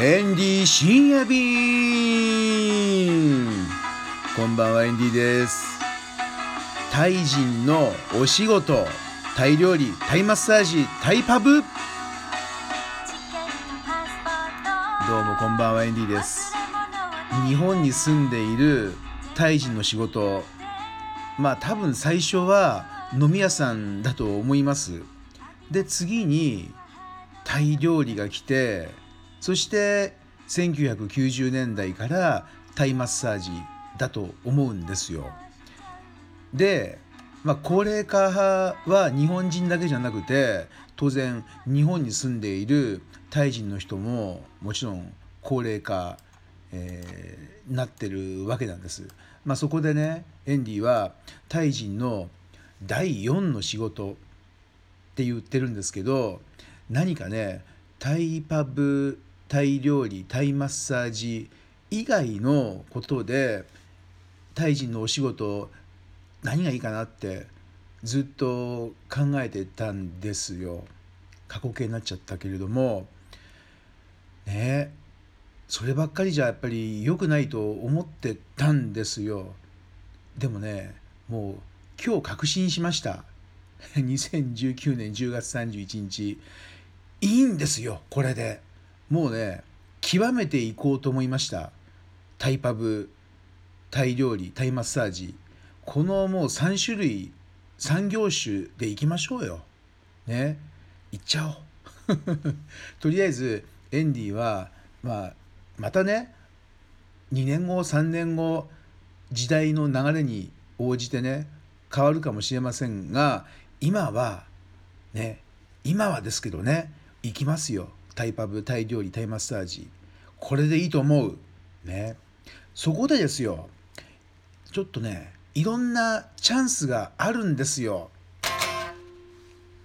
エンディ深夜便こんばんはエンディです。タイ人のお仕事タイ料理タイマッサージタイパブ。どうもこんばんはエンディです。日本に住んでいるタイ人の仕事。まあ多分最初は飲み屋さんだと思います。で次にタイ料理が来てそして1990年代からタイマッサージだと思うんですよで、まあ、高齢化は日本人だけじゃなくて当然日本に住んでいるタイ人の人ももちろん高齢化、えー、なってるわけなんです。まあ、そこでねエンディはタイ人の第4の仕事って言ってるんですけど何かねタイパブタイ料理タイマッサージ以外のことでタイ人のお仕事何がいいかなってずっと考えてたんですよ。過去形になっちゃったけれども。ね。そればっかりじゃやっぱり良くないと思ってたんですよ。でもねもう今日確信しました。2019年10月31日。いいんですよこれで。もうね極めていこうと思いました。タイパブタイ料理タイマッサージ。このもう3種類3業種でいきましょうよ。ね。いっちゃおう。とりあえずエンディは、まあ、またね2年後3年後時代の流れに応じてね変わるかもしれませんが今はね今はですけどね行きますよ。タイパブタイ料理タイマッサージ。これでいいと思う。ね。そこでですよ。ちょっとねいろんなチャンスがあるんですよ。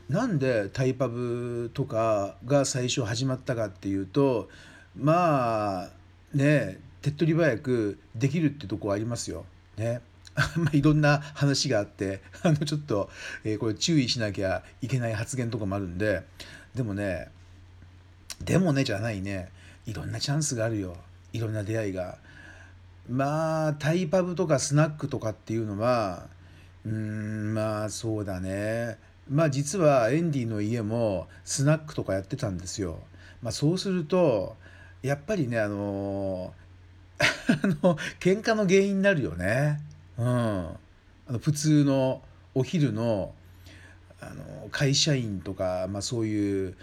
なんでタイパブとかが最初始まったかっていうとまあね手っ取り早くできるってとこありますよ。ね。まあ、いろんな話があって あのちょっと、えー、これ注意しなきゃいけない発言とかもあるんででもねでもねじゃないね。いろんなチャンスがあるよ。いろんな出会いが。まあタイパブとかスナックとかっていうのはうんまあそうだね。まあ実はエンディの家もスナックとかやってたんですよ。まあ、そうするとやっぱりねあの あの喧嘩の原因になるよね。うん、あの普通のお昼のあの会社員とか、まあ、そういう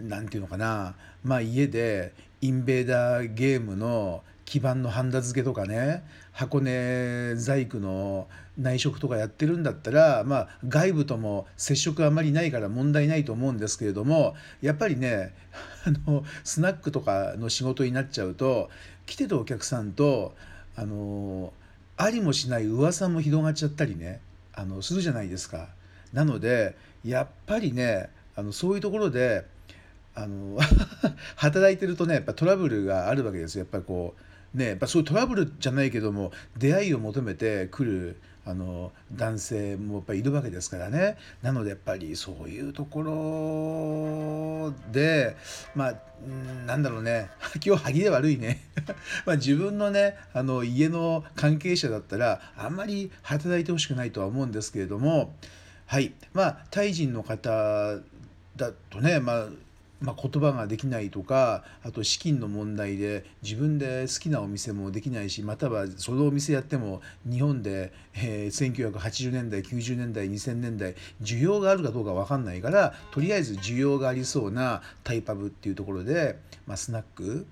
なんていうのかな、まあ、家でインベーダーゲームの基盤のハンダ付けとかね箱根細工の内職とかやってるんだったら、まあ、外部とも接触あまりないから問題ないと思うんですけれどもやっぱりねあのスナックとかの仕事になっちゃうと来てたお客さんとあのありもしない噂も広がっちゃったりねあのするじゃないですか。なのでやっぱりねあのそういうところであの 働いてるとねやっぱトラブルがあるわけですやっぱりこうねやっぱそういうトラブルじゃないけども出会いを求めて来るあの男性もやっぱりいるわけですからね。なのでやっぱりそういうところでまあなんだろうね。今日歯切れ悪いね。まあ自分のねあの家の関係者だったらあんまり働いてほしくないとは思うんですけれどもはい。まあタイ人の方だとねまあまあ、言葉ができないとかあと資金の問題で自分で好きなお店もできないしまたはそのお店やっても日本で、えー、1980年代90年代2000年代需要があるかどうか分かんないからとりあえず需要がありそうなタイパブっていうところで、まあ、スナック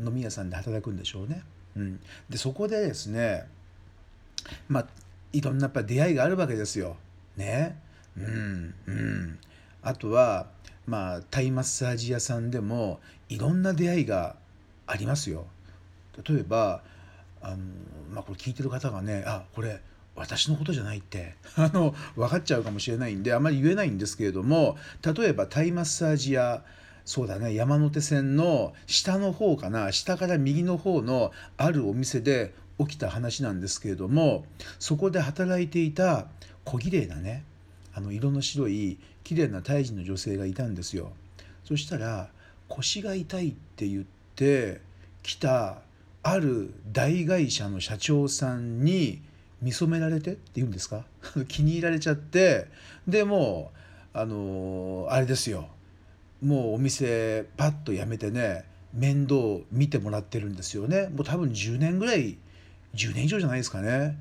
飲み屋さんで働くんでしょうね。うん、でそこでですねまあいろんなやっぱ出会いがあるわけですよ。ね。うんうん、あとはまあ、タイマッサージ屋さんでもいろんな出会いがありますよ。例えばあの、まあ、これ聞いてる方がねあこれ私のことじゃないって あの分かっちゃうかもしれないんであまり言えないんですけれども例えばタイマッサージ屋そうだね山手線の下の方かな下から右の方のあるお店で起きた話なんですけれどもそこで働いていた小綺麗なねあの色の白い綺麗なタイ人の女性がいたんですよ。そしたら腰が痛いって言ってきたある大会社の社長さんに見初められてって言うんですか？気に入られちゃってでもうあのあれですよ。もうお店パッと辞めてね面倒見てもらってるんですよね。もう多分10年ぐらい10年以上じゃないですかね。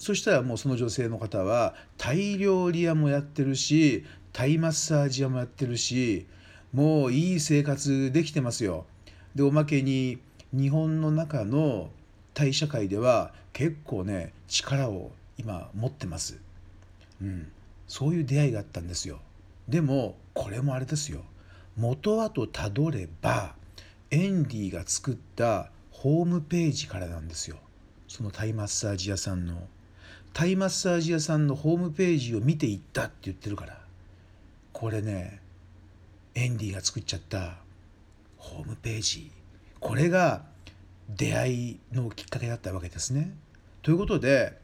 そしたらもうその女性の方はタイ料理屋もやってるしタイマッサージ屋もやってるしもういい生活できてますよ。でおまけに日本の中のタイ社会では結構ね力を今持ってます、うん、そういう出会いがあったんですよ。でもこれもあれですよ。元はとたどればエンディが作ったホームページからなんですよ。そのタイマッサージ屋さんの。タイマッサージ屋さんのホームページを見ていったって言ってるからこれねエンディが作っちゃったホームページこれが出会いのきっかけだったわけですね。ということで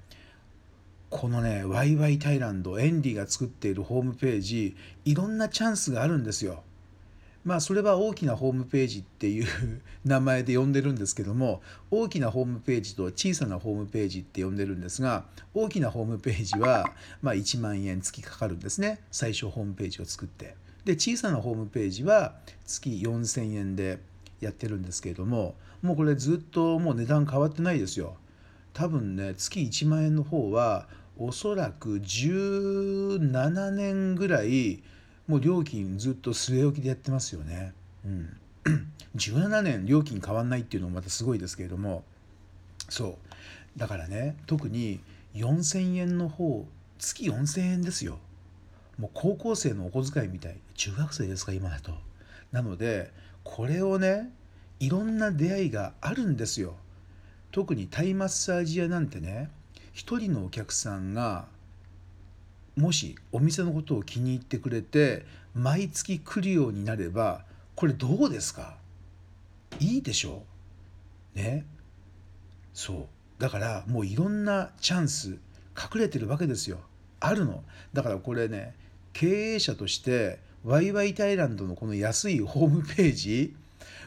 このねワイワイタイランドエンディが作っているホームページいろんなチャンスがあるんですよ。まあそれは大きなホームページっていう 名前で呼んでるんですけども大きなホームページと小さなホームページって呼んでるんですが大きなホームページはま1万円月かかるんですね最初ホームページを作って。で小さなホームページは月4,000円でやってるんですけれどももうこれずっともう値段変わってないですよ。多分ね月1万円の方はおそらく17年ぐらいもう料金ずっと据え置きでやってますよね。うん、17年料金変わんないっていうのもまたすごいですけれどもそうだからね特に4,000円の方月4,000円ですよ。もう高校生のお小遣いみたい中学生ですか今だと。なのでこれをねいろんな出会いがあるんですよ。特にタイマッサージ屋なんてね一人のお客さんがもしお店のことを気に入ってくれて毎月来るようになればこれどうですか？いいでしょう。ね。そう。だからもういろんなチャンス隠れてるわけですよ。あるの。だからこれね経営者としてワイワイタイランドのこの安いホームページ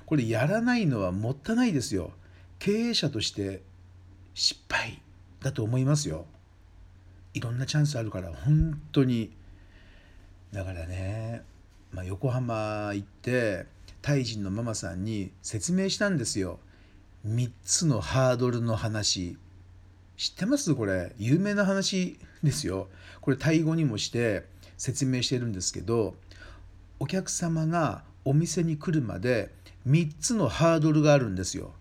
これやらないのはもったいないですよ。経営者として失敗だと思いますよ。いろんなチャンスあるから本当に。だからね、まあ、横浜行ってタイ人のママさんに説明したんですよ。3つのハードルの話。知ってます？これ。有名な話ですよ。これタイ語にもして説明してるんですけどお客様がお店に来るまで3つのハードルがあるんですよ。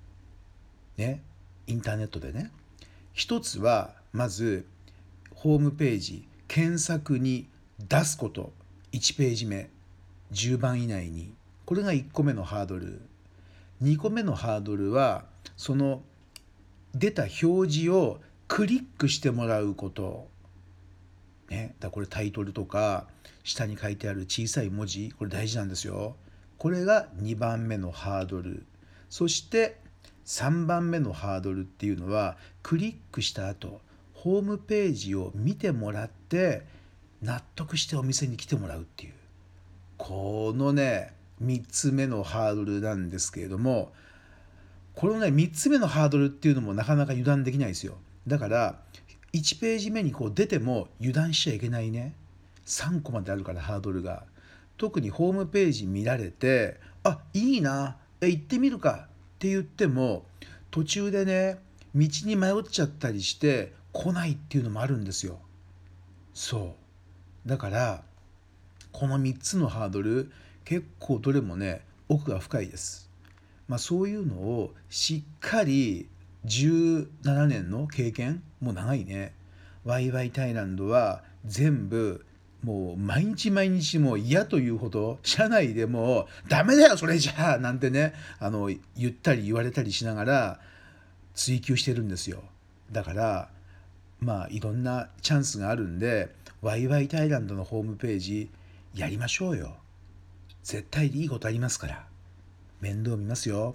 ね。インターネットでね。一つはまずホームページ検索に出すこと1ページ目10番以内に。これが1個目のハードル。2個目のハードルはその出た表示をクリックしてもらうこと。ね、だこれタイトルとか下に書いてある小さい文字これ大事なんですよ。これが2番目のハードル。そして3番目のハードルっていうのはクリックした後ホームページを見てもらって納得してお店に来てもらうっていう。このね3つ目のハードルなんですけれどもこのね3つ目のハードルっていうのもなかなか油断できないですよ。だから1ページ目にこう出ても油断しちゃいけないね。3個まであるからハードルが。特にホームページ見られてあいいなえ行ってみるかって言っても途中でね道に迷っちゃったりして来ないっていうのもあるんですよ。そう。だからこの3つのハードル結構どれもね奥が深いです。まあそういうのをしっかり17年の経験もう長いね。ワイワイタイランドは全部もう毎日毎日もう嫌というほど社内でもうダメだよそれじゃあなんてねあの言ったり言われたりしながら追求してるんですよ。だからまあいろんなチャンスがあるんでワイワイタイランドのホームページやりましょうよ。絶対いいことありますから。面倒見ますよ。